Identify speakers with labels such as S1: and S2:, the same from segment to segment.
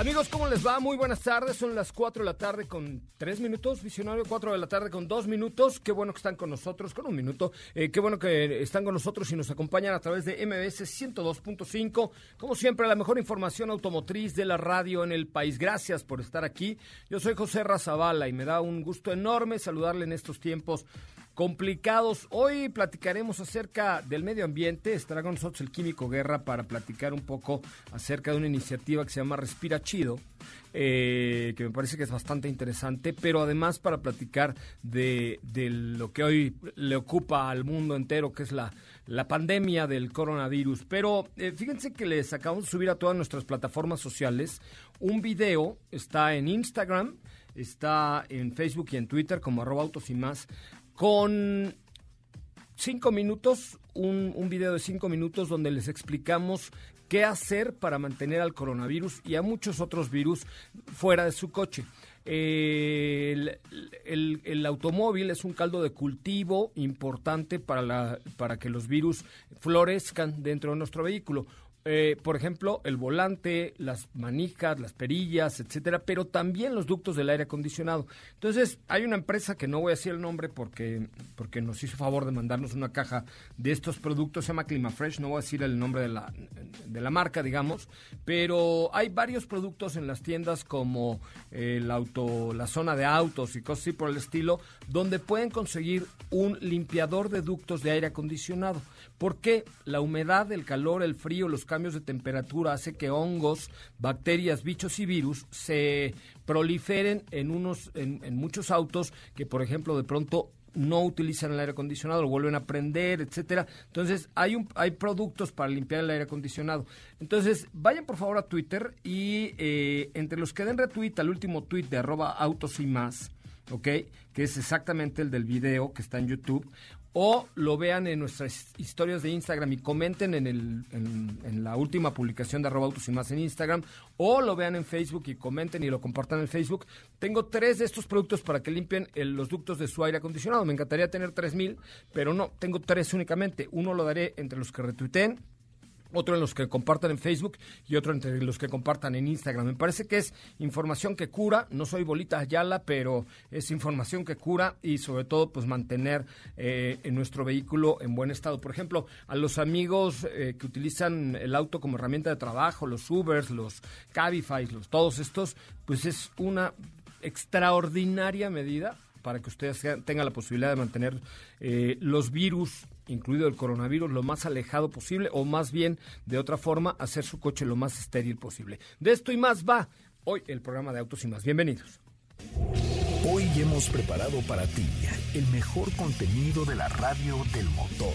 S1: Amigos, ¿cómo les va? Muy buenas tardes. Son las 4 de la tarde con 3 minutos. Visionario, 4 de la tarde con 2 minutos. Qué bueno que están con nosotros, con un minuto. Eh, qué bueno que están con nosotros y nos acompañan a través de MBS 102.5. Como siempre, la mejor información automotriz de la radio en el país. Gracias por estar aquí. Yo soy José Razabala y me da un gusto enorme saludarle en estos tiempos complicados. Hoy platicaremos acerca del medio ambiente. Estará con nosotros el Químico Guerra para platicar un poco acerca de una iniciativa que se llama Respira Chido, eh, que me parece que es bastante interesante, pero además para platicar de, lo que hoy le ocupa al mundo entero, que es la, la pandemia del coronavirus. Pero eh, fíjense que les acabamos de subir a todas nuestras plataformas sociales un video, está en Instagram, está en Facebook y en Twitter como arroba autos y más, con cinco minutos, un, un, video de cinco minutos donde les explicamos qué hacer para mantener al coronavirus y a muchos otros virus fuera de su coche. el, el, automóvil es un caldo de cultivo importante para, la, para que los virus florezcan dentro de nuestro vehículo. Eh, por ejemplo, el volante, las manijas, las perillas, etcétera, pero también los ductos del aire acondicionado. Entonces, hay una empresa que no voy a decir el nombre porque, porque nos hizo favor de mandarnos una caja de estos productos, se llama Climafresh, no voy a decir el nombre de la, de la marca, digamos, pero hay varios productos en las tiendas como el auto, la zona de autos y cosas así por el estilo, donde pueden conseguir un limpiador de ductos de aire acondicionado. ¿Por qué? La humedad, el calor, el frío, los cambios de temperatura hace que hongos, bacterias, bichos y virus se proliferen en unos, en, en muchos autos que, por ejemplo, de pronto no utilizan el aire acondicionado, lo vuelven a prender, etcétera. Entonces, hay un, hay productos para limpiar el aire acondicionado. Entonces, vayan por favor a Twitter y eh, entre los que den retweet al último tweet de arroba autos y más, ¿ok? Que es exactamente el del video que está en YouTube o lo vean en nuestras historias de Instagram y comenten en, el, en, la última publicación de arroba autos y más en Instagram, o lo vean en Facebook y comenten y lo compartan en Facebook. Tengo tres de estos productos para que limpien los ductos de su aire acondicionado. Me encantaría tener tres mil, pero no, tengo tres únicamente. Uno lo daré entre los que retuiteen otro en los que compartan en Facebook y otro entre los que compartan en Instagram. Me parece que es información que cura, no soy bolita Ayala, pero es información que cura y sobre todo pues mantener eh, en nuestro vehículo en buen estado. Por ejemplo, a los amigos eh, que utilizan el auto como herramienta de trabajo, los Ubers, los Cabify, los, todos estos, pues es una extraordinaria medida para que ustedes tengan la posibilidad de mantener eh, los virus incluido el coronavirus, lo más alejado posible o más bien, de otra forma, hacer su coche lo más estéril posible. De esto y más va hoy el programa de Autos y más. Bienvenidos.
S2: Hoy hemos preparado para ti el mejor contenido de la radio del motor.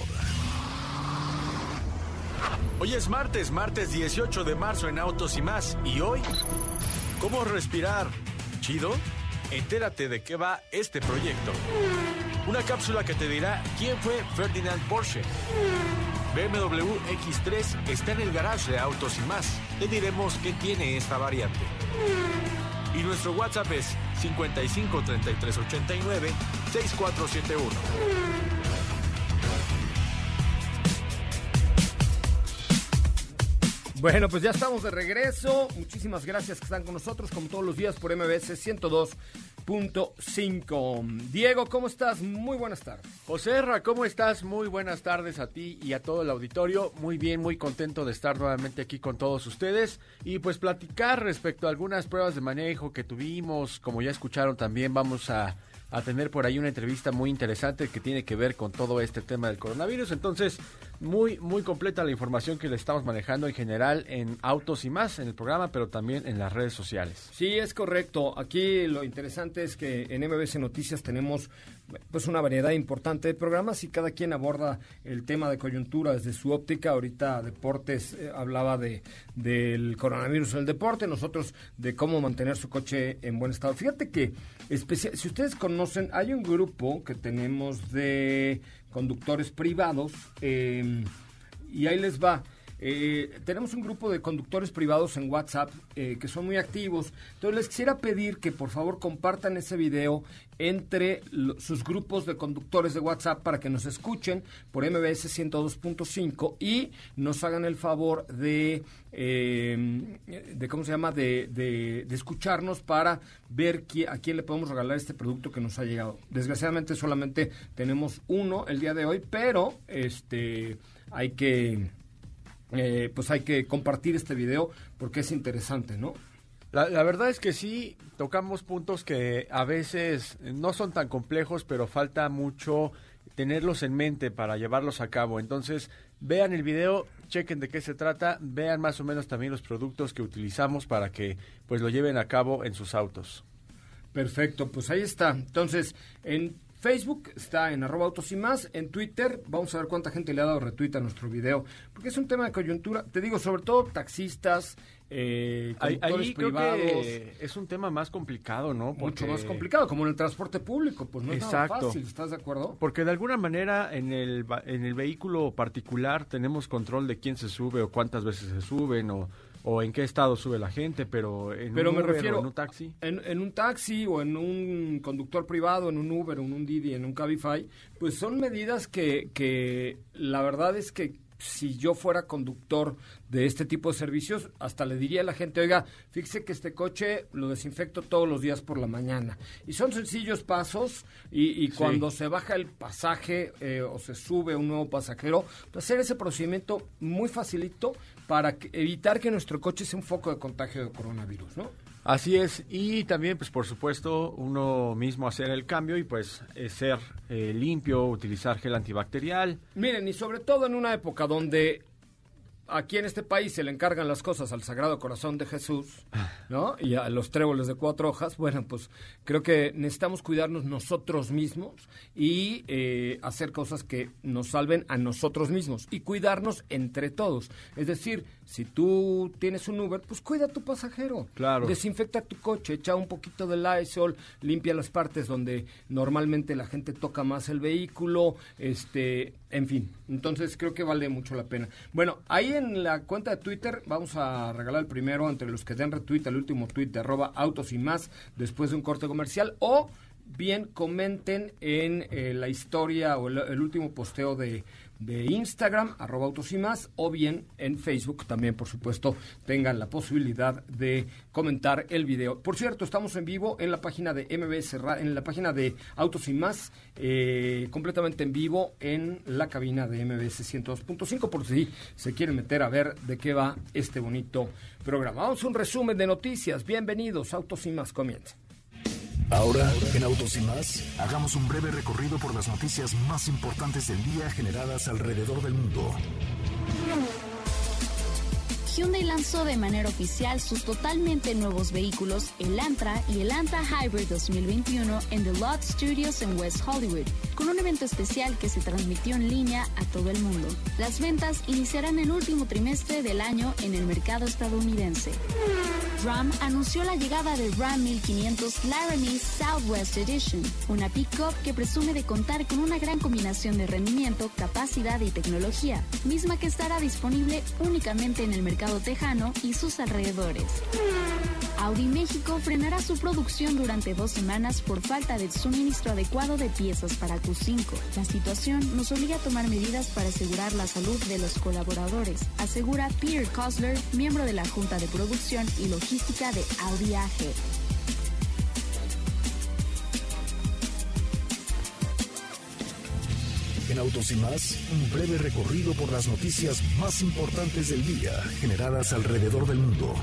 S3: Hoy es martes, martes 18 de marzo en Autos y más. ¿Y hoy? ¿Cómo respirar? ¿Chido? Entérate de qué va este proyecto. Una cápsula que te dirá quién fue Ferdinand Porsche. BMW X3 está en el garage de autos y más. Te diremos qué tiene esta variante. Y nuestro WhatsApp es 55 33 89 6471.
S1: Bueno, pues ya estamos de regreso. Muchísimas gracias que están con nosotros, como todos los días, por MBS 102.5. Diego, ¿cómo estás? Muy buenas tardes.
S4: José Ra, ¿cómo estás? Muy buenas tardes a ti y a todo el auditorio. Muy bien, muy contento de estar nuevamente aquí con todos ustedes y pues platicar respecto a algunas pruebas de manejo que tuvimos. Como ya escucharon, también vamos a tener por ahí una entrevista muy interesante que tiene que ver con todo este tema del coronavirus. Entonces, muy, muy completa la información que le estamos manejando en general en Autos y más, en el programa, pero también en las redes sociales.
S1: Sí, es correcto. Aquí lo interesante es que en MBC Noticias tenemos pues una variedad importante de programas y cada quien aborda el tema de coyuntura desde su óptica. Ahorita Deportes eh, hablaba de del coronavirus en el deporte, nosotros de cómo mantener su coche en buen estado. Fíjate que si ustedes conocen, hay un grupo que tenemos de conductores privados eh, y ahí les va. Eh, tenemos un grupo de conductores privados en WhatsApp eh, que son muy activos. Entonces les quisiera pedir que por favor compartan ese video entre sus grupos de conductores de WhatsApp para que nos escuchen por MBS 102.5 y nos hagan el favor de, eh, de ¿cómo se llama?, de, de, escucharnos para ver a quién le podemos regalar este producto que nos ha llegado. Desgraciadamente solamente tenemos uno el día de hoy, pero este hay que eh, pues hay que compartir este video porque es interesante, ¿no?
S4: La, verdad es que sí, tocamos puntos que a veces no son tan complejos, pero falta mucho tenerlos en mente para llevarlos a cabo. Entonces, vean el video, chequen de qué se trata, vean más o menos también los productos que utilizamos para que pues lo lleven a cabo en sus autos.
S1: Perfecto, pues ahí está. Entonces, en Facebook está en arroba autos y más. En Twitter, vamos a ver cuánta gente le ha dado retweet a nuestro video. Porque es un tema de coyuntura. Te digo, sobre todo taxistas, eh,
S4: ahí, privados. es un tema más complicado, ¿no?
S1: Mucho más complicado, como en el transporte público, pues no es Exacto. fácil, ¿estás de acuerdo?
S4: Porque de alguna manera en el, en el vehículo particular tenemos control de quién se sube o cuántas veces se suben o o en qué estado sube la gente, pero en
S1: pero
S4: un
S1: me refiero,
S4: en un taxi.
S1: En, un taxi o en un conductor privado, en un Uber, en un Didi, en un Cabify, pues son medidas que, que la verdad es que si yo fuera conductor de este tipo de servicios, hasta le diría a la gente, oiga, fíjese que este coche lo desinfecto todos los días por la mañana. Y son sencillos pasos y, cuando se baja el pasaje eh, o se sube un nuevo pasajero, pues hacer ese procedimiento muy facilito para evitar que nuestro coche sea un foco de contagio de coronavirus, ¿no?
S4: Así es, y también, pues por supuesto, uno mismo hacer el cambio y pues eh, ser eh, limpio, utilizar gel antibacterial.
S1: Miren, y sobre todo en una época donde aquí en este país se le encargan las cosas al Sagrado Corazón de Jesús, ¿no? Y a los tréboles de cuatro hojas, bueno, pues creo que necesitamos cuidarnos nosotros mismos y eh, hacer cosas que nos salven a nosotros mismos y cuidarnos entre todos. Es decir, si tú tienes un Uber, pues cuida a tu pasajero.
S4: Claro.
S1: Desinfecta tu coche, echa un poquito de Lysol, limpia las partes donde normalmente la gente toca más el vehículo, este, en fin. Entonces creo que vale mucho la pena. Bueno, ahí en la cuenta de Twitter vamos a regalar el primero entre los que den retweet el último tweet de arroba autos y más después de un corte comercial o bien comenten en eh, la historia o el último posteo de de Instagram, arroba autos y más, o bien en Facebook también, por supuesto, tengan la posibilidad de comentar el video. Por cierto, estamos en vivo en la página de MBS, en la página de Autos y más, eh, completamente en vivo en la cabina de MBS 102.5, por si se quieren meter a ver de qué va este bonito programa. Vamos a un resumen de noticias. Bienvenidos, Autos y más, comienza.
S2: Ahora, en Autos y más, hagamos un breve recorrido por las noticias más importantes del día generadas alrededor del mundo.
S5: Hyundai lanzó de manera oficial sus totalmente nuevos vehículos, el Antra y el Antra Hybrid 2021 en The Lot Studios en West Hollywood, con un evento especial que se transmitió en línea a todo el mundo. Las ventas iniciarán el último trimestre del año en el mercado estadounidense. Ram anunció la llegada del Ram 1500 Laramie Southwest Edition, una pickup que presume de contar con una gran combinación de rendimiento, capacidad y tecnología, misma que estará disponible únicamente en el mercado Tejano y sus alrededores. Audi México frenará su producción durante dos semanas por falta de suministro adecuado de piezas para Q5. La situación nos obliga a tomar medidas para asegurar la salud de los colaboradores, asegura Peter Kosler, miembro de la Junta de Producción y Logística de Audi AG.
S2: En Autos y más, un breve recorrido por las noticias más importantes del día generadas alrededor del mundo.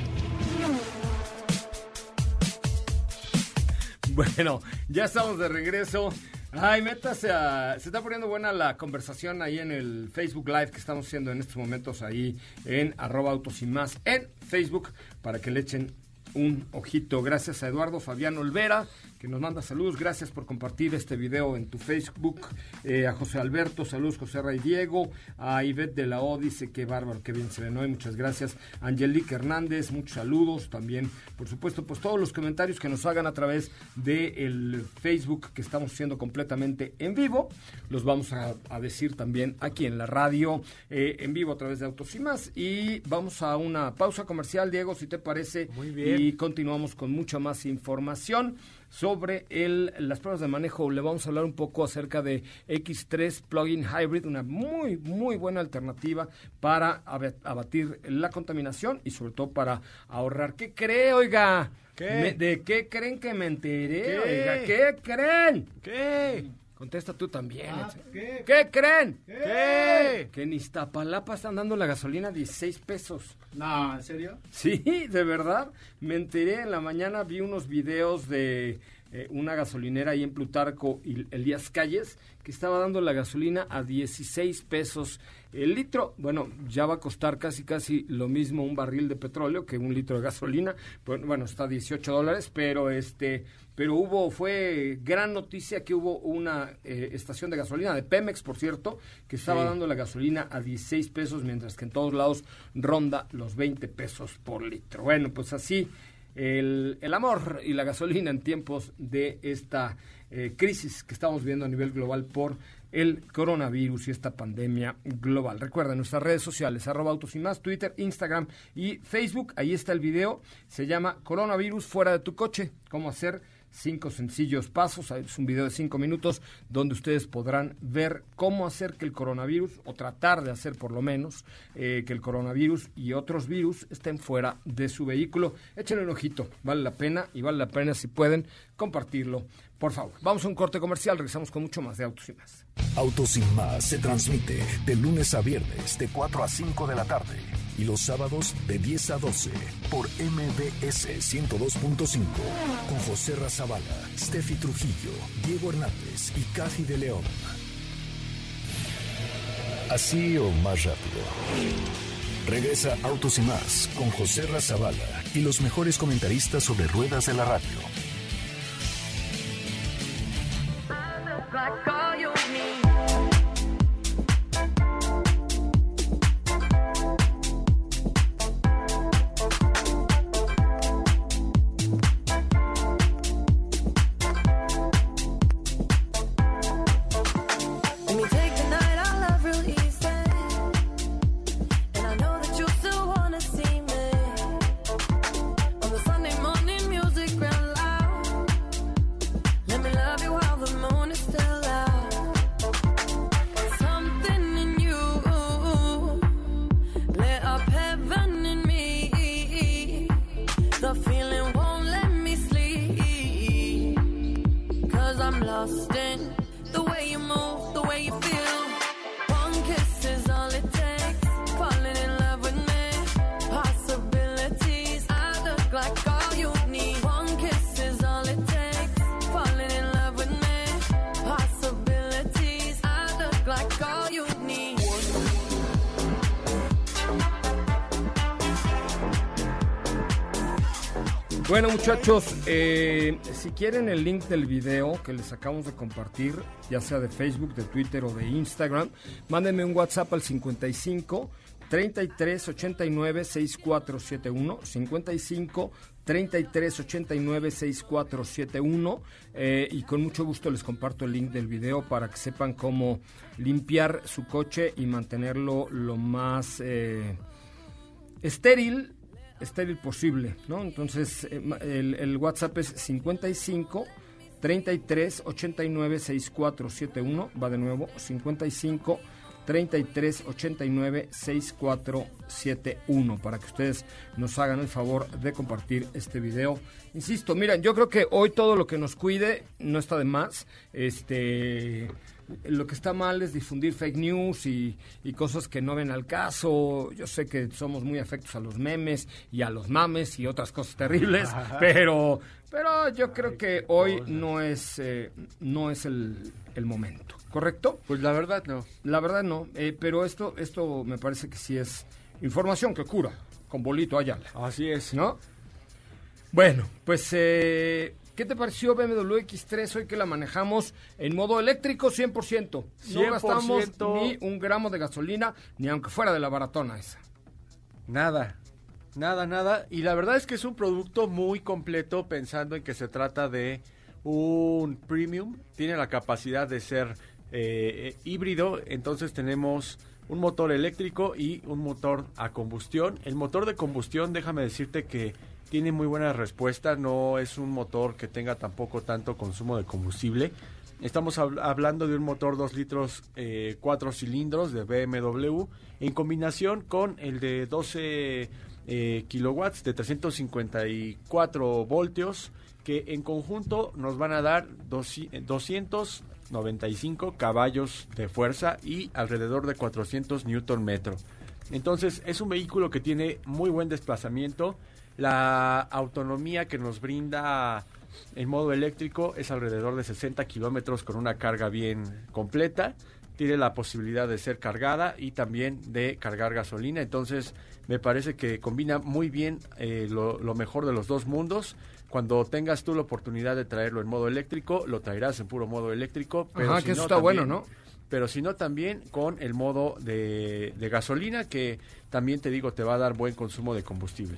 S1: Bueno, ya estamos de regreso. Ay, métase a... Se está poniendo buena la conversación ahí en el Facebook Live que estamos haciendo en estos momentos ahí en arroba autos y más en Facebook para que le echen un ojito. Gracias a Eduardo Fabián Olvera, que nos manda saludos. Gracias por compartir este video en tu Facebook. Eh, a José Alberto, saludos José Ray Diego. A Ivette de la O, dice que bárbaro, que bien se ve, Muchas gracias. Angelique Hernández, muchos saludos. También, por supuesto, pues todos los comentarios que nos hagan a través del Facebook que estamos haciendo completamente en vivo, los vamos a, decir también aquí en la radio, eh, en vivo a través de Autos y más. Y vamos a una pausa comercial, Diego, si te parece.
S4: Muy bien.
S1: Y continuamos con mucha más información sobre el, las pruebas de manejo. Le vamos a hablar un poco acerca de X3 Plug-in Hybrid, una muy, muy buena alternativa para abatir la contaminación y sobre todo para ahorrar. ¿Qué cree, oiga?
S4: ¿Qué?
S1: ¿De qué creen que me enteré,
S4: ¿Qué?
S1: oiga? ¿Qué creen?
S4: ¿Qué?
S1: Contesta tú también.
S4: Ah,
S1: ¿qué? ¿Qué creen?
S4: ¿Qué?
S1: Que en Iztapalapa están dando la gasolina 16 pesos.
S6: No, ¿en serio?
S1: Sí, de verdad. Me enteré en la mañana, vi unos videos de eh, una gasolinera ahí en Plutarco y Elías Calles que estaba dando la gasolina a 16 pesos el litro. Bueno, ya va a costar casi casi lo mismo un barril de petróleo que un litro de gasolina. Bueno, bueno está a 18 dólares, pero este pero hubo, fue gran noticia que hubo una eh, estación de gasolina de Pemex, por cierto, que estaba dando la gasolina a 16 pesos, mientras que en todos lados ronda los 20 pesos por litro. Bueno, pues así el, el amor y la gasolina en tiempos de esta eh, crisis que estamos viendo a nivel global por el coronavirus y esta pandemia global. Recuerden nuestras redes sociales, arroba autos y más, Twitter, Instagram y Facebook. Ahí está el video. Se llama Coronavirus fuera de tu coche. Cómo hacer cinco sencillos pasos. Es un video de cinco minutos donde ustedes podrán ver cómo hacer que el coronavirus, o tratar de hacer por lo menos, eh, que el coronavirus y otros virus estén fuera de su vehículo. Échenle un ojito, vale la pena y vale la pena si pueden compartirlo. Por favor, vamos a un corte comercial, regresamos con mucho más de Autos y más.
S2: Autos sin más se transmite de lunes a viernes de 4 a 5 de la tarde y los sábados de 10 a 12 por MBS 102.5 con José Razabala, Steffi Trujillo, Diego Hernández y Cathy de León. Así o más rápido. Regresa Autos y más con José Razabala y los mejores comentaristas sobre ruedas de la radio.
S1: Bueno muchachos, eh, si quieren el link del video que les acabamos de compartir, ya sea de Facebook, de Twitter o de Instagram, mándenme un WhatsApp al 55 33 89 6471 55 33 89 6471 y con mucho gusto les comparto el link del video para que sepan cómo limpiar su coche y mantenerlo lo más eh, estéril estéril posible, ¿no? Entonces, eh, el, WhatsApp es 55 33 89 6471, va de nuevo, 55 33 89 6471 para que ustedes nos hagan el favor de compartir este video. Insisto, miren, yo creo que hoy todo lo que nos cuide no está de más. Este lo que está mal es difundir fake news y, y cosas que no ven al caso. Yo sé que somos muy afectos a los memes y a los mames y otras cosas terribles, pero, pero yo creo que hoy no es, eh, no es el, el momento, ¿correcto?
S4: Pues la verdad no.
S1: La verdad no, eh, pero esto, esto me parece que sí es información que cura, con bolito Ayala,
S4: Así es.
S1: ¿no? Bueno, pues, eh, ¿qué te pareció BMW X3 hoy que la manejamos en modo eléctrico 100%? No
S4: 100%.
S1: gastamos ni un gramo de gasolina, ni aunque fuera de la baratona esa.
S4: Nada, nada, nada. Y la verdad es que es un producto muy completo pensando en que se trata de un premium. Tiene la capacidad de ser eh, eh, híbrido, entonces tenemos un motor eléctrico y un motor a combustión. El motor de combustión, déjame decirte que tiene muy buena respuesta, no es un motor que tenga tampoco tanto consumo de combustible. Estamos hab- hablando de un motor 2 litros 4 cilindros de BMW en combinación con el de 12 eh, kilowatts de 354 voltios que en conjunto nos van a dar doci- 295 caballos de fuerza y alrededor de 400 newton metro. Entonces es un vehículo que tiene muy buen desplazamiento. La autonomía que nos brinda en modo eléctrico es alrededor de 60 kilómetros con una carga bien completa. Tiene la posibilidad de ser cargada y también de cargar gasolina. Entonces me parece que combina muy bien eh, lo, lo mejor de los dos mundos. Cuando tengas tú la oportunidad de traerlo en modo eléctrico, lo traerás en puro modo eléctrico. Pero
S1: Ajá,
S4: si
S1: que eso
S4: no,
S1: está
S4: también-
S1: bueno, ¿no?
S4: pero sino también con el modo de, de gasolina que también te digo te va a dar buen consumo de combustible.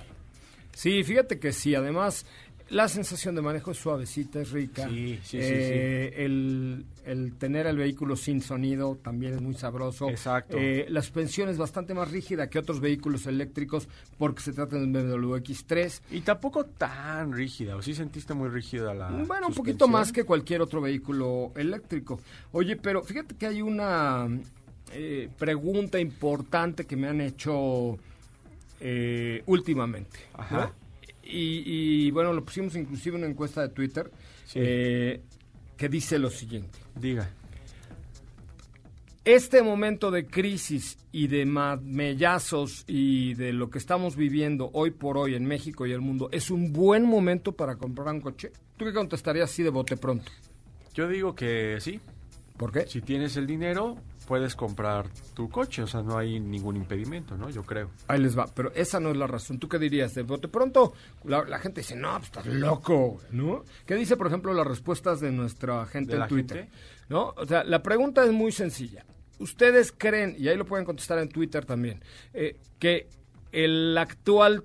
S1: Sí, fíjate que sí, además la sensación de manejo es suavecita, es rica.
S4: Sí, sí, sí,
S1: Eh, El, el tener el vehículo sin sonido también es muy sabroso.
S4: Exacto.
S1: Eh, la suspensión es bastante más rígida que otros vehículos eléctricos porque se trata de un BMW X3.
S4: Y tampoco tan rígida, o sí sentiste muy rígida la
S1: Bueno, un poquito más que cualquier otro vehículo eléctrico. Oye, pero fíjate que hay una eh, pregunta importante que me han hecho eh, últimamente.
S4: Ajá.
S1: ¿no? Y, y, bueno, lo pusimos inclusive en una encuesta de Twitter
S4: Sí.
S1: eh, que dice lo siguiente.
S4: Diga.
S1: Este momento de crisis y de mellazos y de lo que estamos viviendo hoy por hoy en México y el mundo, ¿es un buen momento para comprar un coche? ¿Tú qué contestarías así de bote pronto?
S4: Yo digo que sí,
S1: ¿Por qué?
S4: si tienes el dinero puedes comprar tu coche, o sea, no hay ningún impedimento, ¿no? Yo creo.
S1: Ahí les va, pero esa no es la razón. ¿Tú qué dirías? De bote pronto, la, la gente dice, no, pues estás loco, ¿no? ¿Qué dice, por ejemplo, las respuestas de nuestra gente
S4: ¿De
S1: en
S4: la
S1: Twitter?
S4: gente?
S1: ¿No? O sea, la pregunta es muy sencilla. ¿Ustedes creen, y ahí lo pueden contestar en Twitter también, eh, que el actual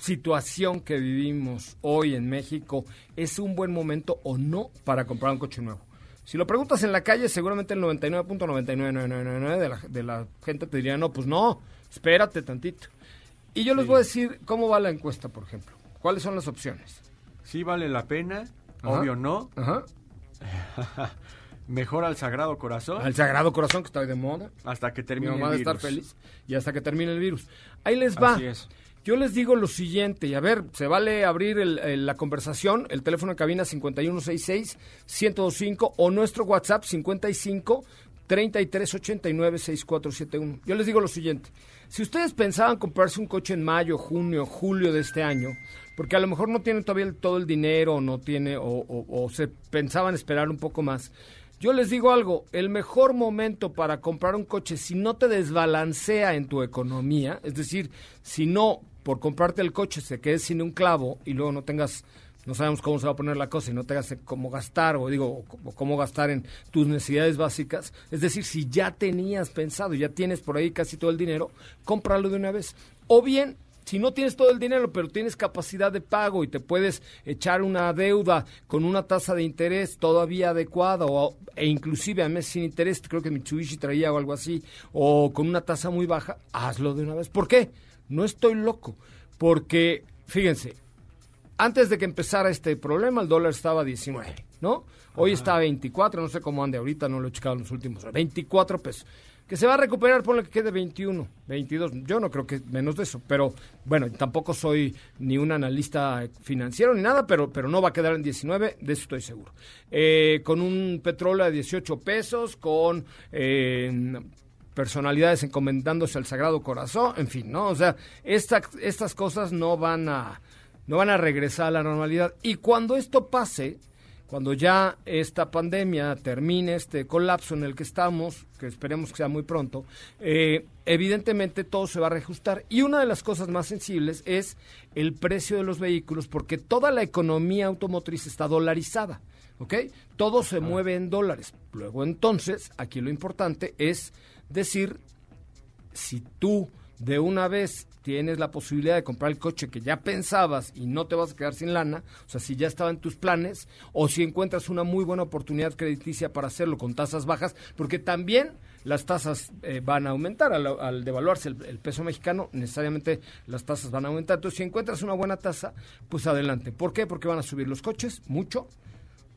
S1: situación que vivimos hoy en México es un buen momento o no para comprar un coche nuevo? Si lo preguntas en la calle, seguramente el 99.99999 de la, de la gente te diría, no, pues no, espérate tantito. Y yo les voy a decir cómo va la encuesta, por ejemplo. ¿Cuáles son las opciones?
S4: Sí vale la pena,
S1: Ajá.
S4: obvio no.
S1: Ajá.
S4: Mejor al Sagrado Corazón
S1: Al Sagrado Corazón, que está hoy de moda.
S4: hasta que
S1: Mi
S4: termine
S1: mamá
S4: el
S1: de estar
S4: virus.
S1: feliz. Y hasta que termine el virus. Ahí les va.
S4: Así es.
S1: Yo les digo lo siguiente, y a ver, se vale abrir el- la conversación, el teléfono en cabina 5166-1025 o nuestro WhatsApp 55 3389 6471. Yo les digo lo siguiente, si ustedes pensaban comprarse un coche en mayo, junio, julio de este año, porque a lo mejor no tienen todavía todo el dinero, no tiene, o, o- o se pensaban esperar un poco más, yo les digo algo, el mejor momento para comprar un coche, si no te desbalancea en tu economía, es decir, si no por comprarte el coche se quedes sin un clavo y luego no tengas, no sabemos cómo se va a poner la cosa y no tengas cómo gastar o digo, cómo gastar en tus necesidades básicas, es decir, si ya tenías pensado, ya tienes por ahí casi todo el dinero, cómpralo de una vez. O bien, si no tienes todo el dinero, pero tienes capacidad de pago y te puedes echar una deuda con una tasa de interés todavía adecuada o, e inclusive a mes sin interés, creo que Mitsubishi traía o algo así, o con una tasa muy baja, hazlo de una vez. ¿Por qué? No estoy loco, porque fíjense, antes de que empezara este problema, el dólar estaba a 19, ¿no? Hoy está a 24, no sé cómo ande ahorita, no lo he checado en los últimos, 24 pesos. que se va a recuperar, ponle que quede 21, 22. Yo no creo que menos de eso, pero bueno, tampoco soy ni un analista financiero ni nada, pero, pero no va a quedar en 19, de eso estoy seguro. Eh, con un petróleo de 18 pesos, con eh, personalidades encomendándose al Sagrado Corazón, en fin, ¿no? O sea, estas cosas no van a no van a regresar a la normalidad. Y cuando esto pase, cuando ya esta pandemia termine, este colapso en el que estamos, que esperemos que sea muy pronto, eh, evidentemente todo se va a reajustar. Y una de las cosas más sensibles es el precio de los vehículos, porque toda la economía automotriz está dolarizada. ¿Ok? Todo se mueve en dólares. Luego, entonces, aquí lo importante es decir, si tú de una vez tienes la posibilidad de comprar el coche que ya pensabas y no te vas a quedar sin lana, o sea, si ya estaba en tus planes, o si encuentras una muy buena oportunidad crediticia para hacerlo con tasas bajas, porque también las tasas eh, van a aumentar al, devaluarse el, el, peso mexicano, necesariamente las tasas van a aumentar. Entonces, si encuentras una buena tasa, pues adelante. ¿Por qué? Porque van a subir los coches mucho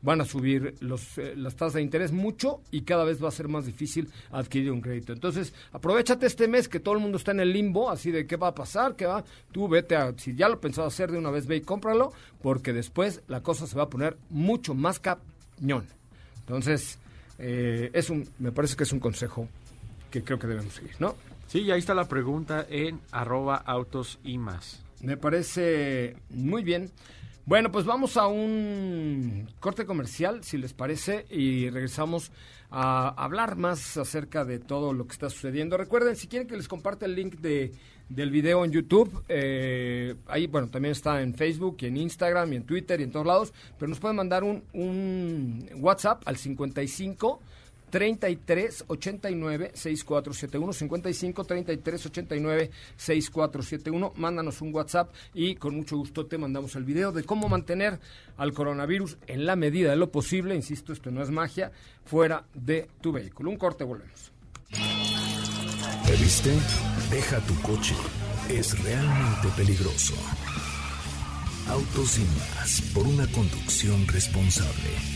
S1: van a subir los, eh, las tasas de interés mucho y cada vez va a ser más difícil adquirir un crédito. Entonces, aprovechate este mes que todo el mundo está en el limbo, así de qué va a pasar, qué va. Tú vete a, si ya lo pensado hacer de una vez, ve y cómpralo, porque después la cosa se va a poner mucho más cañón. Entonces, eh, es un, me parece que es un consejo que creo que debemos seguir, ¿no?
S4: Sí, ahí está la pregunta en arroba autos y más.
S1: Me parece muy bien. Bueno, pues vamos a un corte comercial, si les parece, y regresamos a hablar más acerca de todo lo que está sucediendo. Recuerden, si quieren que les comparte el link de, del video en YouTube, eh, ahí, bueno, también está en Facebook en Instagram en Twitter y en todos lados, pero nos pueden mandar un, un WhatsApp al 55 33 89 6471 55 33 89 6471 mándanos un WhatsApp y con mucho gusto te mandamos el video de cómo mantener al coronavirus en la medida de lo posible, insisto, esto no es magia, fuera de tu vehículo. Un corte, volvemos.
S2: ¿Te viste? Deja tu coche. Es realmente peligroso. Autos sin más por una conducción responsable.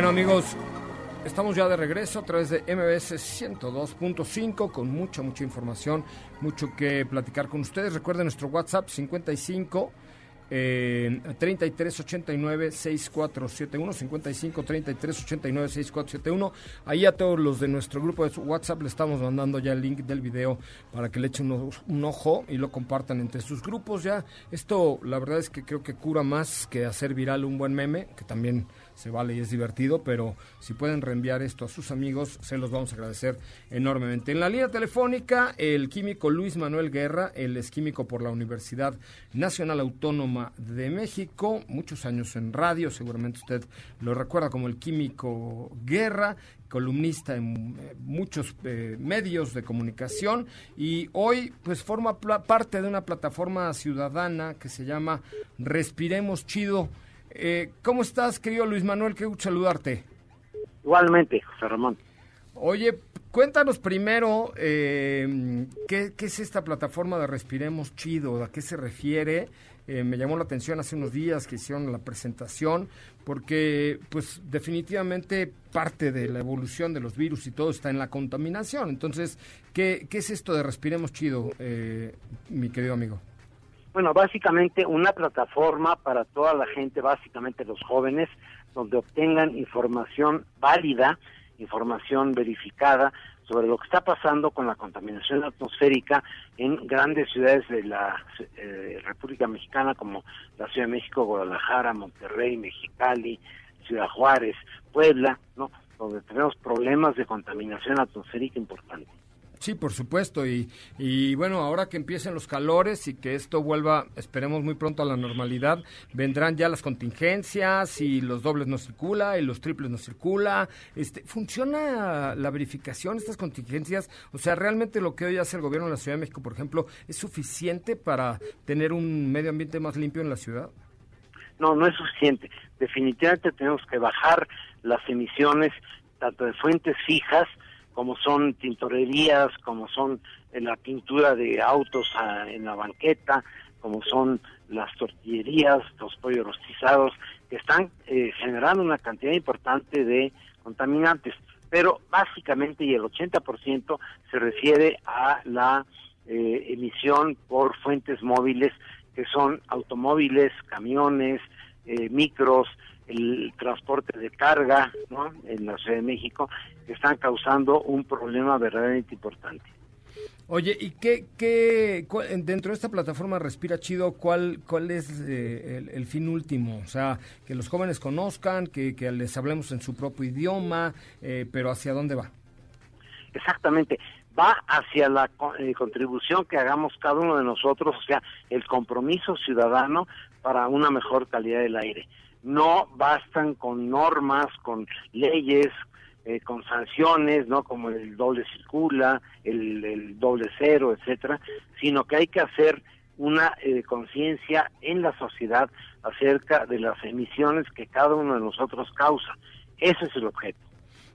S1: Bueno amigos, estamos ya de regreso a través de MBS 102.5 con mucha, mucha información, mucho que platicar con ustedes. Recuerden nuestro WhatsApp 55 eh, 3389 6471 55 3389 6471 ahí a todos los de nuestro grupo de WhatsApp le estamos mandando ya el link del video para que le echen un, un, ojo y lo compartan entre sus grupos ya esto la verdad es que creo que cura más que hacer viral un buen meme que también se vale y es divertido, pero si pueden reenviar esto a sus amigos, se los vamos a agradecer enormemente. En la línea telefónica, el químico Luis Manuel Guerra, él es químico por la Universidad Nacional Autónoma de México, muchos años en radio, seguramente usted lo recuerda como el químico Guerra, columnista en eh, muchos eh, medios de comunicación y hoy pues forma parte de una plataforma ciudadana que se llama Respiremos Chido. Eh, ¿Cómo estás, querido Luis Manuel? Qué gusto saludarte.
S6: Igualmente, José Ramón.
S1: Oye, cuéntanos primero eh, ¿qué, es esta plataforma de Respiremos Chido, a qué se refiere. Eh, me llamó la atención hace unos días que hicieron la presentación, porque pues definitivamente parte de la evolución de los virus y todo está en la contaminación. Entonces, ¿qué, qué es esto de Respiremos Chido, eh, mi querido amigo?
S6: Bueno, básicamente una plataforma para toda la gente, básicamente los jóvenes, donde obtengan información válida, información verificada sobre lo que está pasando con la contaminación atmosférica en grandes ciudades de la eh, República Mexicana como la Ciudad de México, Guadalajara, Monterrey, Mexicali, Ciudad Juárez, Puebla, ¿no? donde tenemos problemas de contaminación atmosférica importantes.
S1: Sí, por supuesto. Y, y bueno, ahora que empiecen los calores y que esto vuelva, esperemos muy pronto a la normalidad, vendrán ya las contingencias y los dobles no circula y los triples no circula. Este, ¿Funciona la verificación, estas contingencias? O sea, ¿realmente lo que hoy hace el gobierno de la Ciudad de México, por ejemplo, es suficiente para tener un medio ambiente más limpio en la ciudad?
S6: No, no es suficiente. Definitivamente tenemos que bajar las emisiones tanto de fuentes fijas, como son tintorerías, como son la pintura de autos en la banqueta, como son las tortillerías, los pollos rostizados, que están eh, generando una cantidad importante de contaminantes. Pero básicamente, y el 80% se refiere a la eh, emisión por fuentes móviles, que son automóviles, camiones, eh, micros, el transporte de carga ¿no? en la Ciudad de México, que están causando un problema verdaderamente importante.
S1: Oye, ¿y qué, qué dentro de esta plataforma Respira Chido, cuál, cuál es eh, el, fin último? O sea, que los jóvenes conozcan, que, que les hablemos en su propio idioma, eh, pero ¿hacia dónde va?
S6: Exactamente, va hacia la eh, contribución que hagamos cada uno de nosotros, o sea, el compromiso ciudadano para una mejor calidad del aire no bastan con normas, con leyes, eh, con sanciones, ¿no? Como el doble circula, el, doble cero, etcétera, sino que hay que hacer una eh, conciencia en la sociedad acerca de las emisiones que cada uno de nosotros causa. Ese es el objeto.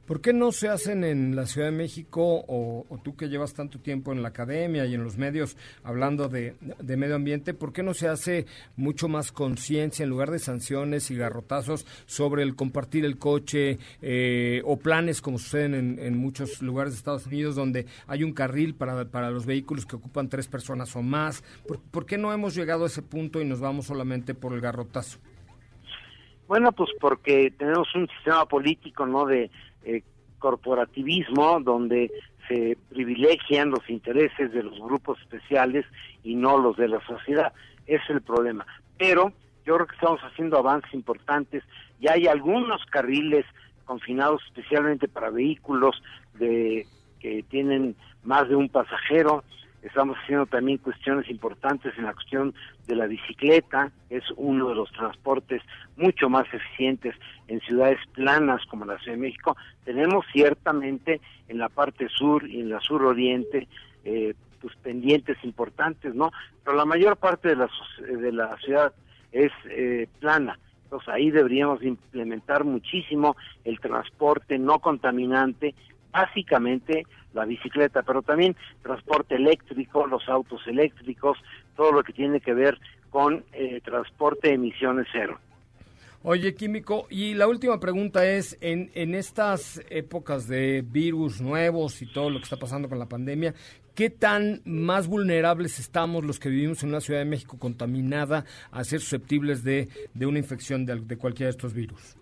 S1: ¿Por qué no se hacen en la Ciudad de México o, tú que llevas tanto tiempo en la academia y en los medios hablando de, medio ambiente, por qué no se hace mucho más conciencia en lugar de sanciones y garrotazos sobre el compartir el coche eh, o planes como suceden en, muchos lugares de Estados Unidos donde hay un carril para, para los vehículos que ocupan tres personas o más? ¿Por, ¿Por qué no hemos llegado a ese punto y nos vamos solamente por el garrotazo?
S6: Bueno, pues porque tenemos un sistema político, ¿no? De eh, corporativismo donde se privilegian los intereses de los grupos especiales y no los de la sociedad. Es el problema. Pero yo creo que estamos haciendo avances importantes. Ya hay algunos carriles confinados especialmente para vehículos de que tienen más de un pasajero Estamos haciendo también cuestiones importantes en la cuestión de la bicicleta, es uno de los transportes mucho más eficientes en ciudades planas como la Ciudad de México. Tenemos ciertamente en la parte sur y en la sur oriente eh, pues pendientes importantes, ¿no? Pero la mayor parte de la, de la ciudad es eh, plana. Entonces ahí deberíamos implementar muchísimo el transporte no contaminante, básicamente la bicicleta, pero también transporte eléctrico, los autos eléctricos, todo lo que tiene que ver con eh, transporte de emisiones cero.
S1: Oye, Químico, y la última pregunta es, en, en estas épocas de virus nuevos y todo lo que está pasando con la pandemia, ¿qué tan más vulnerables estamos los que vivimos en una Ciudad de México contaminada a ser susceptibles de, de una infección de, de cualquiera de estos virus?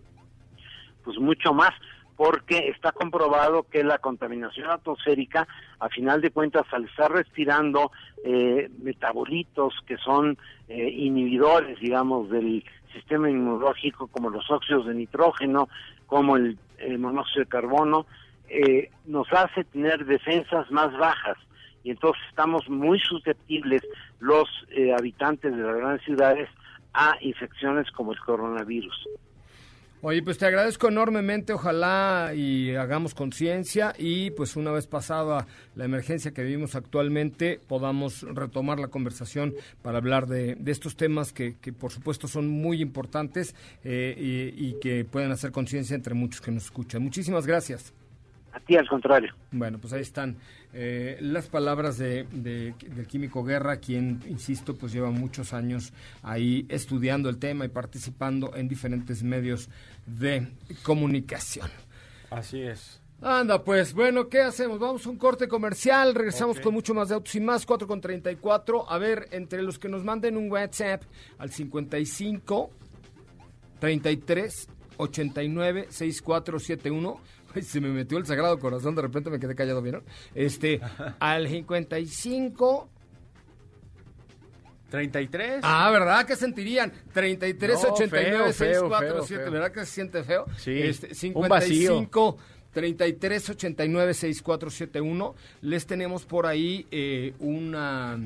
S6: Pues mucho más porque está comprobado que la contaminación atmosférica, a final de cuentas, al estar respirando eh, metabolitos que son eh, inhibidores, digamos, del sistema inmunológico, como los óxidos de nitrógeno, como el, monóxido de carbono, eh, nos hace tener defensas más bajas. Y entonces estamos muy susceptibles los habitantes de las grandes ciudades a infecciones como el coronavirus.
S1: Oye, pues te agradezco enormemente, ojalá y hagamos conciencia y pues una vez pasada la emergencia que vivimos actualmente podamos retomar la conversación para hablar de, estos temas que, que, por supuesto son muy importantes eh, y, que pueden hacer conciencia entre muchos que nos escuchan. Muchísimas gracias.
S6: A ti al contrario.
S1: Bueno, pues ahí están eh, las palabras de, del químico Guerra, quien, insisto, pues lleva muchos años ahí estudiando el tema y participando en diferentes medios de comunicación.
S4: Así es.
S1: Anda, pues, bueno, ¿qué hacemos? Vamos a un corte comercial, regresamos con mucho más de autos y más, 4 con 34. A ver, entre los que nos manden un WhatsApp al 55 33 896471. Se me metió el sagrado corazón, de repente me quedé callado, ¿vieron? Este, al 55
S4: 33.
S1: Ah, ¿verdad? ¿Qué sentirían? 33,
S4: No,
S1: 89,
S4: feo,
S1: 6,
S4: feo,
S1: 4,
S4: feo,
S1: 7.
S4: feo.
S1: ¿Verdad que se siente feo?
S4: Sí,
S1: Este,
S4: un vacío.
S1: 55, 33, 89, 64, 71. Les tenemos por ahí eh, una...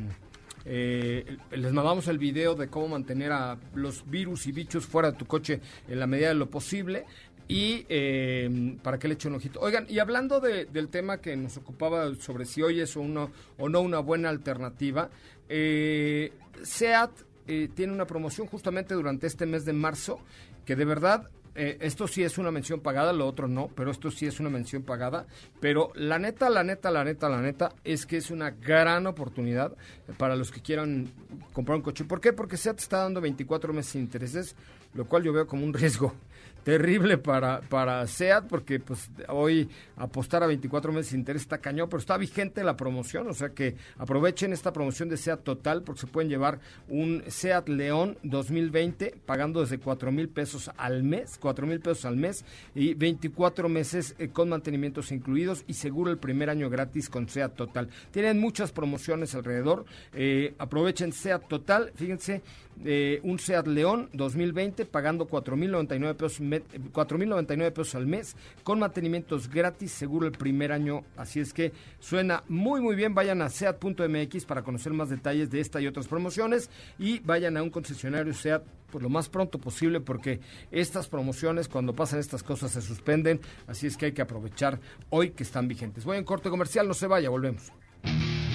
S1: eh, les mandamos el video de cómo mantener a los virus y bichos fuera de tu coche en la medida de lo posible. Y eh, para que le eche un ojito. Oigan, y hablando de- del tema que nos ocupaba sobre si hoy es o, uno, o no una buena alternativa, eh, SEAT eh, tiene una promoción justamente durante este mes de marzo que de verdad eh, esto sí es una mención pagada, lo otro no, pero esto sí es una mención pagada. Pero la neta, la neta, la neta, la neta, es que es una gran oportunidad para los que quieran comprar un coche. ¿Por qué? Porque SEAT está dando 24 meses sin intereses, lo cual yo veo como un riesgo terrible para, para SEAT, porque pues hoy apostar a 24 meses sin interés está cañón, pero está vigente la promoción, o sea que aprovechen esta promoción de SEAT Total, porque se pueden llevar un SEAT León 2020 pagando desde 4 mil pesos al mes, 4 mil pesos al mes y 24 meses eh, con mantenimientos incluidos y seguro el primer año gratis con SEAT Total. Tienen muchas promociones alrededor, eh, aprovechen SEAT Total, fíjense, eh, un SEAT León 2020 pagando 4.099 pesos, me- 4.099 pesos al mes con mantenimientos gratis seguro el primer año. Así es que suena muy muy bien. Vayan a SEAT.mx para conocer más detalles de esta y otras promociones y vayan a un concesionario SEAT pues lo más pronto posible porque estas promociones cuando pasan estas cosas se suspenden. Así es que hay que aprovechar hoy que están vigentes. Voy en corte comercial, no se vaya, volvemos.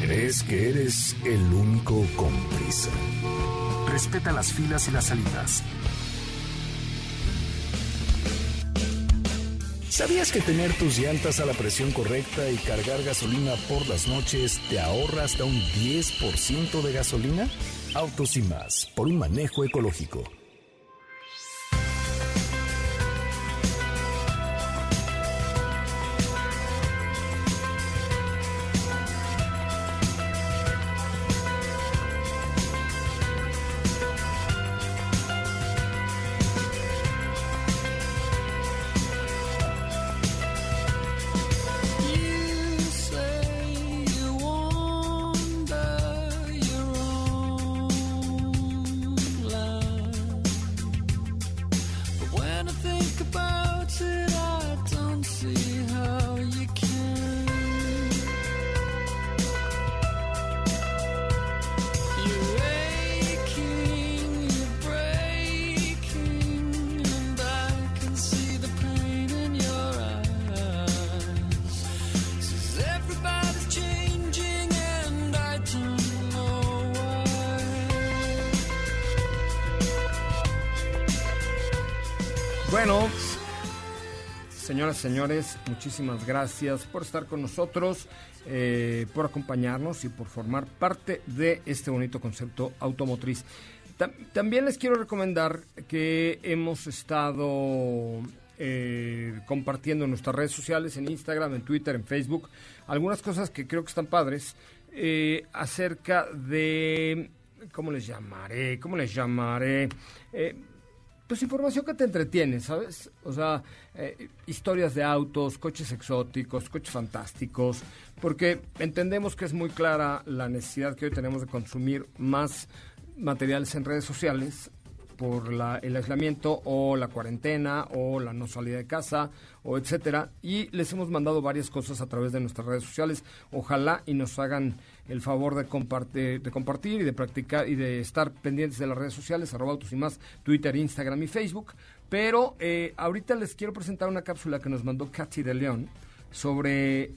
S2: ¿Crees que eres el único con prisa? Respeta las filas y las salidas. ¿Sabías que tener tus llantas a la presión correcta y cargar gasolina por las noches te ahorra hasta un 10% de gasolina? Autos y más, por un manejo ecológico.
S1: Señoras y señores, muchísimas gracias por estar con nosotros, eh, por acompañarnos y por formar parte de este bonito concepto automotriz. Tam- también les quiero recomendar que hemos estado eh, compartiendo en nuestras redes sociales, en Instagram, en Twitter, en Facebook, algunas cosas que creo que están padres eh, acerca de, ¿cómo les llamaré? ¿Cómo les llamaré? Eh, pues información que te entretiene, ¿sabes? O sea, eh, historias de autos, coches exóticos, coches fantásticos, porque entendemos que es muy clara la necesidad que hoy tenemos de consumir más materiales en redes sociales por la- el aislamiento o la cuarentena o la no salida de casa o etcétera. Y les hemos mandado varias cosas a través de nuestras redes sociales. Ojalá y nos hagan el favor de compartir de compartir y de practicar y de estar pendientes de las redes sociales arroba autos y más Twitter Instagram y Facebook. Pero eh, ahorita les quiero presentar una cápsula que nos mandó Katy de León sobre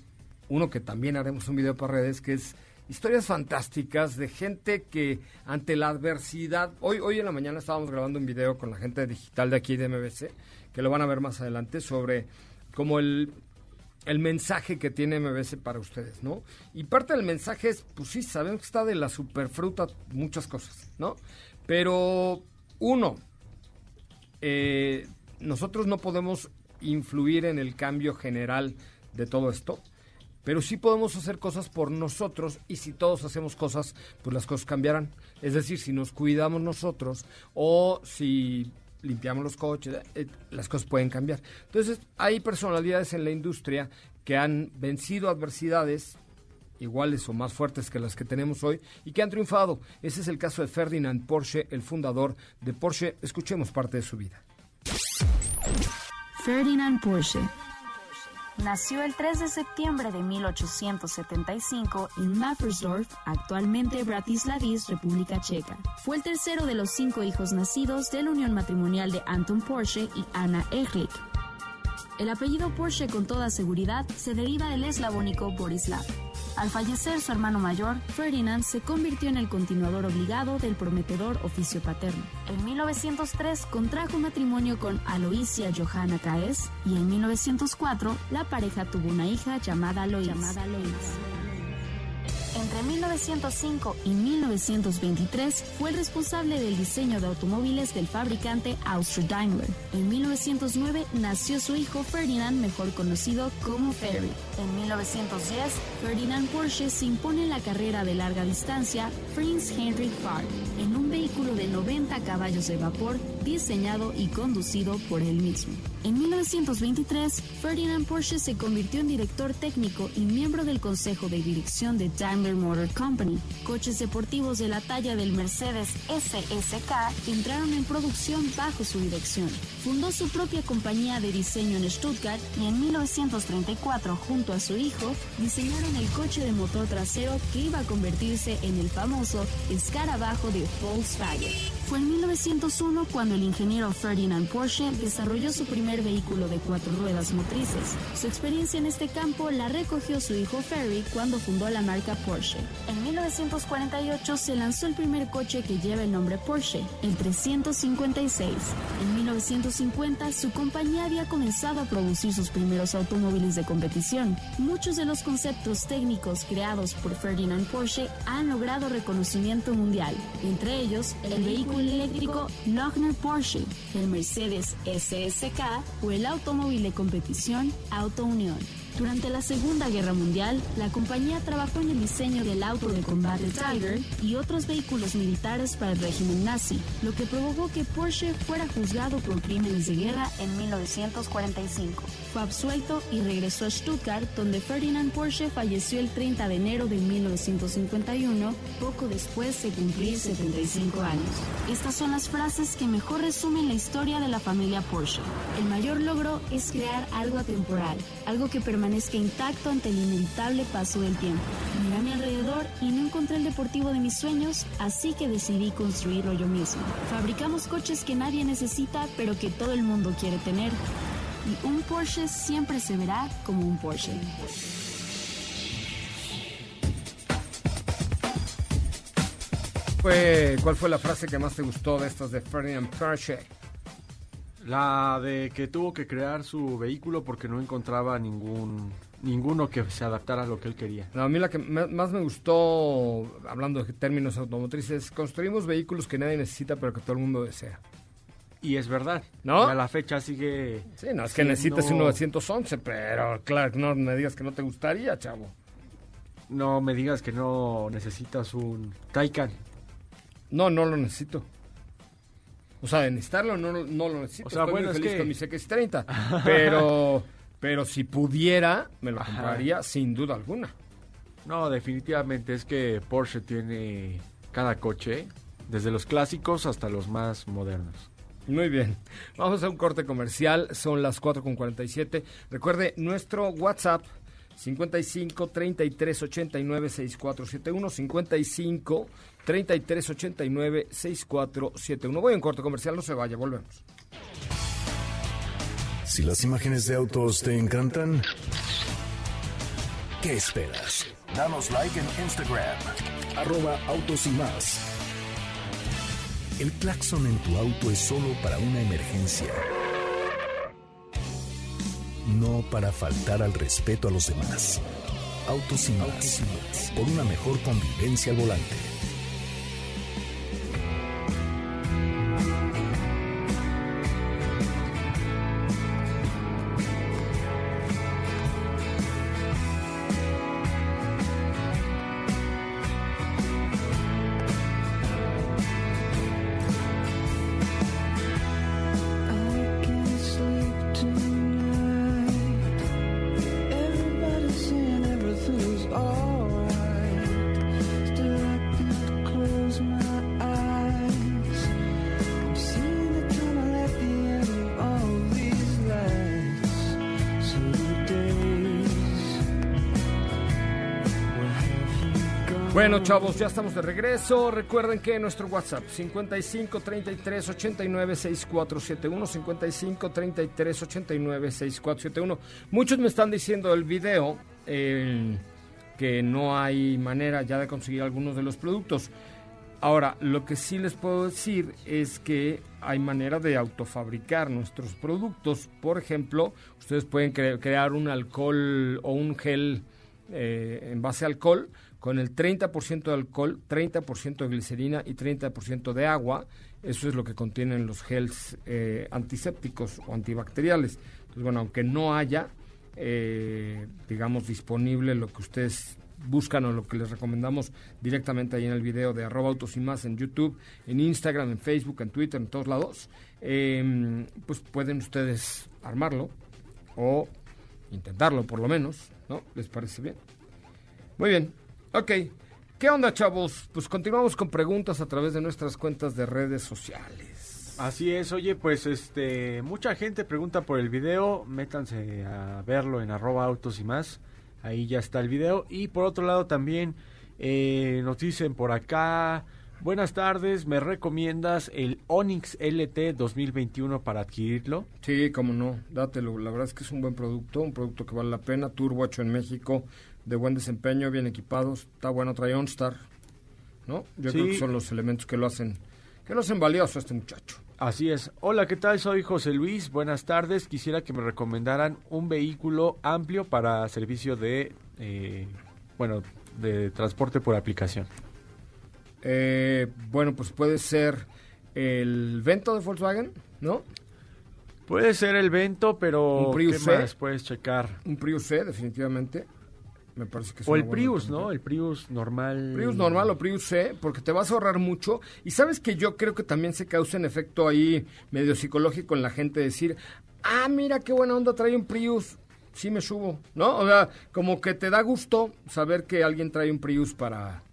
S1: uno que también haremos un video para redes, que es historias fantásticas de gente que ante la adversidad, hoy, hoy en la mañana estábamos grabando un video con la gente digital de aquí de MBC, que lo van a ver más adelante, sobre como el, el mensaje que tiene MBC para ustedes, ¿no? Y parte del mensaje es, pues sí, sabemos que está de la superfruta muchas cosas, ¿no? Pero, uno, eh, nosotros no podemos influir en el cambio general de todo esto, pero sí podemos hacer cosas por nosotros y si todos hacemos cosas, pues las cosas cambiarán. Es decir, si nos cuidamos nosotros o si limpiamos los coches, eh, las cosas pueden cambiar. Entonces, hay personalidades en la industria que han vencido adversidades iguales o más fuertes que las que tenemos hoy y que han triunfado. Ese es el caso de Ferdinand Porsche, el fundador de Porsche. Escuchemos parte de su vida.
S5: Ferdinand Porsche. Nació el 3 de septiembre de 1875 en Mappersdorf, actualmente Bratislavis, República Checa. Fue el tercero de los cinco hijos nacidos de la unión matrimonial de Anton Porsche y Anna Ehrlich. El apellido Porsche con toda seguridad se deriva del eslavónico Borislav. Al fallecer su hermano mayor, Ferdinand se convirtió en el continuador obligado del prometedor oficio paterno. En 1903 contrajo matrimonio con Aloisia Johanna Caes y en 1904 la pareja tuvo una hija llamada Lois. Llamada Lois. Entre 1905 y 1923 fue el responsable del diseño de automóviles del fabricante Austro-Daimler. En 1909 nació su hijo Ferdinand, mejor conocido como Ferry. En 1910, Ferdinand Porsche se impone en la carrera de larga distancia Prince Henry Ford en un vehículo de 90 caballos de vapor diseñado y conducido por él mismo. En 1923, Ferdinand Porsche se convirtió en director técnico y miembro del consejo de dirección de Daimler Motor Company. Coches deportivos de la talla del Mercedes SSK entraron en producción bajo su dirección. Fundó su propia compañía de diseño en Stuttgart y en 1934, junto a su hijo, diseñaron el coche de motor trasero que iba a convertirse en el famoso escarabajo de Volkswagen. Fue en 1901 cuando el ingeniero Ferdinand Porsche desarrolló su primer vehículo de cuatro ruedas motrices. Su experiencia en este campo la recogió su hijo Ferry cuando fundó la marca Porsche. En 1948 se lanzó el primer coche que lleva el nombre Porsche, el 356. En 1950 su compañía había comenzado a producir sus primeros automóviles de competición. Muchos de los conceptos técnicos creados por Ferdinand Porsche han logrado reconocimiento mundial, entre ellos el vehículo eléctrico Lochner Porsche, el Mercedes SSK o el automóvil de competición Auto Unión. Durante la Segunda Guerra Mundial, la compañía trabajó en el diseño del auto de combate Tiger y otros vehículos militares para el régimen nazi, lo que provocó que Porsche fuera juzgado por crímenes de guerra en 1945. Fue absuelto y regresó a Stuttgart, donde Ferdinand Porsche falleció el 30 de enero de 1951, poco después de cumplir 75 años. Estas son las frases que mejor resumen la historia de la familia Porsche. El mayor logro es crear algo atemporal, algo que permanezca intacto ante el inevitable paso del tiempo. Miré a mi alrededor y no encontré el deportivo de mis sueños, así que decidí construirlo yo mismo. Fabricamos coches que nadie necesita, pero que todo el mundo quiere tener. Y un Porsche siempre se verá como un Porsche.
S1: ¿Cuál fue la frase que más te gustó de estas de Ferdinand Porsche?
S4: La de que tuvo que crear su vehículo porque no encontraba ningún ninguno que se adaptara a lo que él quería.
S1: No, a mí la que más me gustó, hablando de términos automotrices, construimos vehículos que nadie necesita pero que todo el mundo desea.
S4: Y es verdad.
S1: ¿No?
S4: Y a la fecha sigue.
S1: Sí, no es que
S4: Sí,
S1: necesites un
S4: no-
S1: 911, pero claro, no me digas que no te gustaría, chavo.
S4: No me digas que no necesitas un Taycan.
S1: No, no lo necesito. O sea, de necesitarlo no, lo- no lo necesito.
S4: O sea,
S1: Estoy
S4: bueno,
S1: muy
S4: es
S1: feliz
S4: que-
S1: con mi CX30. Pero, pero si pudiera, me lo
S4: Ajá.
S1: compraría sin duda alguna.
S4: No, definitivamente es que Porsche tiene cada coche, desde los clásicos hasta los más modernos.
S1: Muy bien. Vamos a un corte comercial. Son las 4.47. Recuerde, nuestro WhatsApp 55 33 89 6471 55 33 89 6471. Voy un corte comercial, no se vaya, volvemos.
S2: Si las imágenes de autos te encantan, ¿qué esperas? Danos like en Instagram, arroba autos y más. El claxon en tu auto es solo para una emergencia. No para faltar al respeto a los demás. Autos y más. Por una mejor convivencia al volante.
S1: Bueno, chavos, ya estamos de regreso. Recuerden que nuestro WhatsApp 55 33 89 6471 55 33 89 6471. Muchos me están diciendo el video eh, que no hay manera ya de conseguir algunos de los productos. Ahora, lo que sí les puedo decir es que hay manera de autofabricar nuestros productos. Por ejemplo, ustedes pueden cre- crear un alcohol o un gel eh, en base a alcohol con el 30% de alcohol, 30% de glicerina y 30% de agua. Eso es lo que contienen los gels eh, antisépticos o antibacteriales. Entonces, bueno, aunque no haya, eh, digamos, disponible lo que ustedes buscan o lo que les recomendamos directamente ahí en el video de arroba autos y más en YouTube, en Instagram, en Facebook, en Twitter, en todos lados, eh, pues pueden ustedes armarlo o intentarlo por lo menos, ¿no? ¿Les parece bien? Muy bien, ok. ¿Qué onda, chavos? Pues continuamos con preguntas a través de nuestras cuentas de redes sociales.
S4: Así es, oye, pues este, mucha gente pregunta por el video, métanse a verlo en arroba autos y más, ahí ya está el video. Y por otro lado también eh, nos dicen por acá, buenas tardes, ¿me recomiendas el Onix LT 2021 para adquirirlo?
S1: Sí, cómo no, dátelo. La verdad es que es un buen producto, un producto que vale la pena. Turbo hecho en México, de buen desempeño, bien equipados. Está bueno, trae OnStar, ¿no? Yo
S4: Sí.
S1: creo que son los elementos que lo hacen, que lo hacen valioso a este muchacho.
S4: Así es. Hola, ¿qué tal? Soy José Luis. Buenas tardes. Quisiera que me recomendaran un vehículo amplio para servicio de, eh, bueno, de transporte por aplicación.
S1: Eh, bueno, pues puede ser el Vento de Volkswagen, ¿no?
S4: Puede ser el Vento, pero
S1: Un Prius
S4: ¿qué
S1: C.
S4: más puedes checar?
S1: Un Prius C, definitivamente. Me parece que es
S4: O el Prius. ¿no? El Prius normal.
S1: Prius normal o Prius C, porque te vas a ahorrar mucho. Y sabes que yo creo que también se causa un efecto ahí medio psicológico en la gente decir, ah, mira qué buena onda trae un Prius, sí me subo, ¿no? O sea, como que te da gusto saber que alguien trae un Prius para,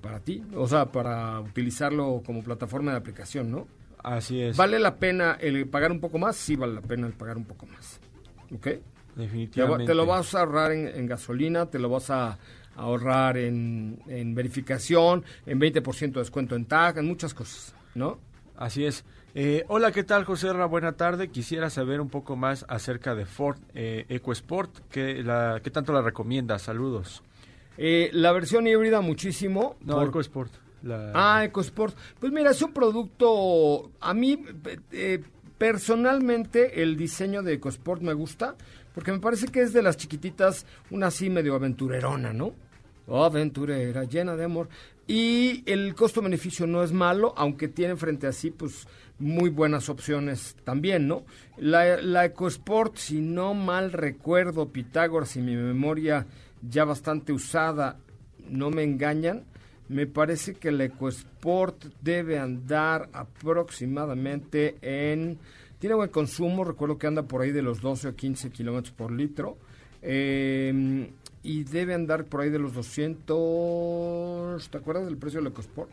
S1: para ti, o sea, para utilizarlo como plataforma de aplicación, ¿no?
S4: Así es.
S1: ¿Vale la pena el pagar un poco más? Sí, vale la pena el pagar un poco más. ¿Ok? Te, va-
S4: Definitivamente.
S1: te lo vas a ahorrar en, en gasolina, te lo vas a ahorrar en, en verificación, en 20% de descuento en TAG, en muchas cosas, ¿no?
S4: Así es. Eh, hola, ¿qué tal, José Ra? Buena tarde. Quisiera saber un poco más acerca de Ford eh, EcoSport. ¿Qué, la, ¿Qué tanto la recomiendas? Saludos.
S1: Eh, la versión híbrida muchísimo.
S4: No,
S1: por-
S4: EcoSport. La...
S1: Ah, EcoSport. Pues mira, es un producto, a mí eh, personalmente el diseño de EcoSport me gusta, porque me parece que es de las chiquititas, una así medio aventurerona, ¿no? Aventurera, llena de amor. Y el costo-beneficio no es malo, aunque tiene frente a sí, pues, muy buenas opciones también, ¿no? La, la EcoSport, si no mal recuerdo, Pitágoras y mi memoria ya bastante usada, no me engañan, me parece que la EcoSport debe andar aproximadamente en... Tiene buen consumo, recuerdo que anda por ahí de los 12 o 15 kilómetros por litro. eh, y debe andar por ahí de los 200... ¿Te acuerdas del precio de la EcoSport?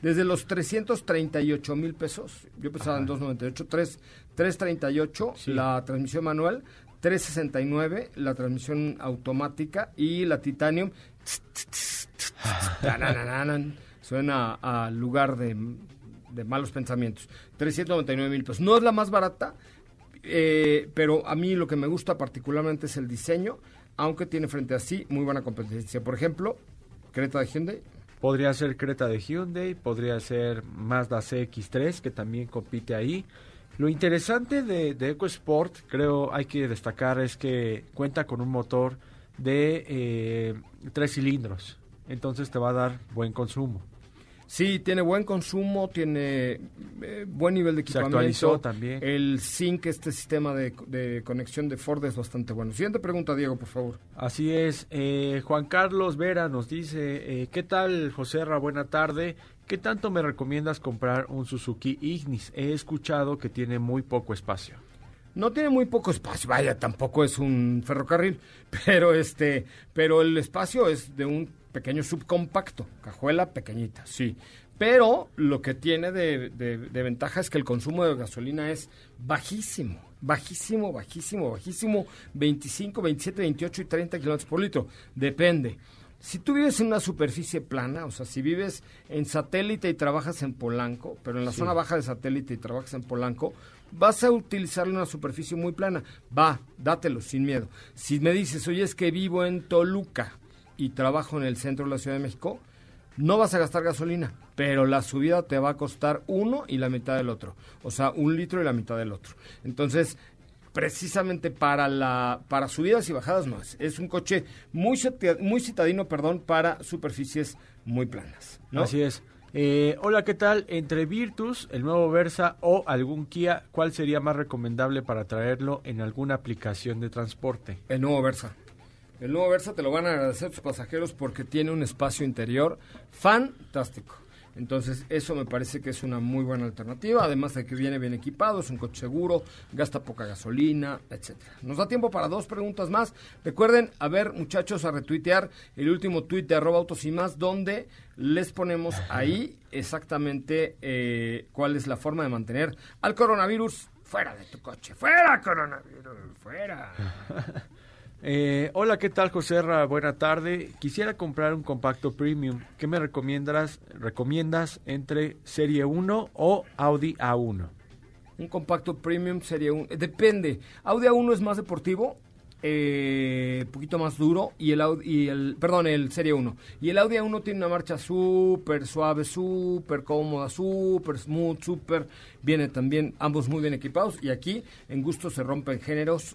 S1: Desde los 338 mil pesos. Yo pensaba en 298, 3, 338
S4: Sí.
S1: la transmisión manual, 369 la transmisión automática y la Titanium. Suena a lugar de, de malos pensamientos. 399 mil pesos. No es la más barata, eh, pero a mí lo que me gusta particularmente es el diseño, aunque tiene frente a sí muy buena competencia. Por ejemplo, Creta de Hyundai.
S4: Podría ser Creta de Hyundai, podría ser Mazda CX-3, que también compite ahí. Lo interesante de, de EcoSport, creo hay que destacar, es que cuenta con un motor de eh, tres cilindros. Entonces te va a dar buen consumo.
S1: Sí, tiene buen consumo, tiene eh, buen nivel de
S4: Se
S1: equipamiento.
S4: actualizó también.
S1: El Sync, este sistema de, de conexión de Ford es bastante bueno. Siguiente pregunta, Diego, por favor.
S4: Así es. eh, Juan Carlos Vera nos dice, eh, ¿qué tal, José Ra? Buena tarde. ¿Qué tanto me recomiendas comprar un Suzuki Ignis? He escuchado que tiene muy poco espacio.
S1: No tiene muy poco espacio, vaya, tampoco es un ferrocarril, pero este, pero el espacio es de un pequeño subcompacto, cajuela pequeñita, sí. Pero lo que tiene de, de- de ventaja es que el consumo de gasolina es bajísimo, bajísimo, bajísimo, bajísimo, 25, 27, 28 y 30 kilómetros por litro, depende. Si tú vives en una superficie plana, o sea, si vives en satélite y trabajas en Polanco, pero en la zona baja de satélite y trabajas en Polanco, vas a utilizar una superficie muy plana. Va, dátelo, sin miedo. Si me dices, oye, es que vivo en Toluca y trabajo en el centro de la Ciudad de México, no vas a gastar gasolina, pero la subida te va a costar uno y la mitad del otro. O sea, un litro y la mitad del otro. Entonces, precisamente para la para subidas y bajadas no es. Es un coche muy, muy citadino, perdón, para superficies muy planas. ¿no?
S4: Así es. Eh, hola, ¿qué tal? Entre Virtus, el nuevo Versa o algún Kia, ¿cuál sería más recomendable para traerlo en alguna aplicación de transporte?
S1: El nuevo Versa. El nuevo Versa te lo van a agradecer tus pasajeros porque tiene un espacio interior fantástico. Entonces, eso me parece que es una muy buena alternativa, además de que viene bien equipado, es un coche seguro, gasta poca gasolina, etcétera. Nos da tiempo para dos preguntas más. Recuerden, a ver, muchachos, a retuitear el último tuit de arroba autos y más, donde les ponemos ahí exactamente eh, cuál es la forma de mantener al coronavirus fuera de tu coche. ¡Fuera, coronavirus! ¡Fuera!
S4: Eh, hola, ¿qué tal, José? Buena tarde. Quisiera comprar un compacto premium. ¿Qué me recomiendas, recomiendas entre Serie 1 o Audi A1?
S1: Un compacto premium sería un... eh, Depende. Audi A1 es más deportivo, eh, poquito más duro, y el, Audi, y el... Perdón, el Serie 1. Y el Audi A1 tiene una marcha súper suave, súper cómoda, súper smooth, súper... Viene también ambos muy bien equipados. Y aquí, en gusto, se rompen géneros.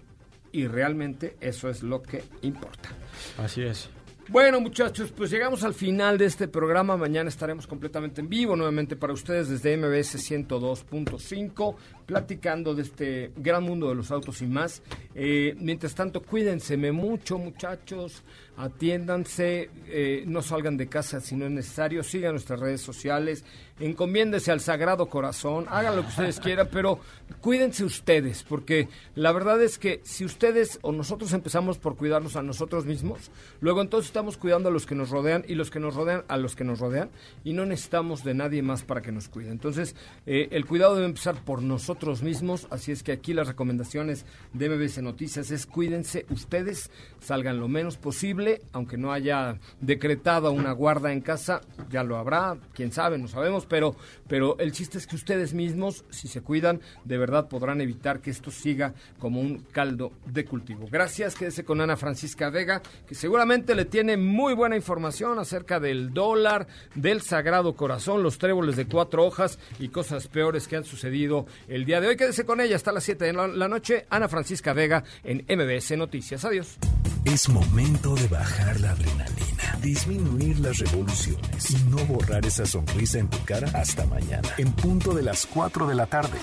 S1: Y realmente eso es lo que importa.
S4: Así es.
S1: Bueno, muchachos, pues llegamos al final de este programa. Mañana estaremos completamente en vivo nuevamente para ustedes desde MBS 102.5, platicando de este gran mundo de los autos y más. Eh, mientras tanto, cuídense mucho, muchachos. Atiéndanse, eh, no salgan de casa si no es necesario. Sigan nuestras redes sociales. Encomiéndese al Sagrado Corazón. Hagan lo que ustedes quieran, pero cuídense ustedes, porque la verdad es que si ustedes o nosotros empezamos por cuidarnos a nosotros mismos, luego entonces estamos cuidando a los que nos rodean y los que nos rodean a los que nos rodean y no necesitamos de nadie más para que nos cuide. Entonces, eh, el cuidado debe empezar por nosotros mismos, así es que aquí las recomendaciones de MBC Noticias es cuídense ustedes, salgan lo menos posible, aunque no haya decretado una guarda en casa, ya lo habrá, quién sabe, no sabemos, pero, pero el chiste es que ustedes mismos, si se cuidan, de verdad podrán evitar que esto siga como un caldo de cultivo. Gracias, quédese con Ana Francisca Vega, que seguramente le tiene muy buena información acerca del dólar, del Sagrado Corazón, los tréboles de cuatro hojas y cosas peores que han sucedido el día de hoy. Quédese con ella hasta las 7 de la- la noche. Ana Francisca Vega en MBS Noticias. Adiós.
S2: Es momento de bajar la adrenalina, disminuir las revoluciones y no borrar esa sonrisa en tu cara hasta mañana, en punto de las 4 de la tarde,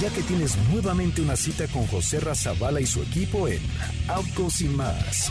S2: ya que tienes nuevamente una cita con José Razabala y su equipo en Autos y más.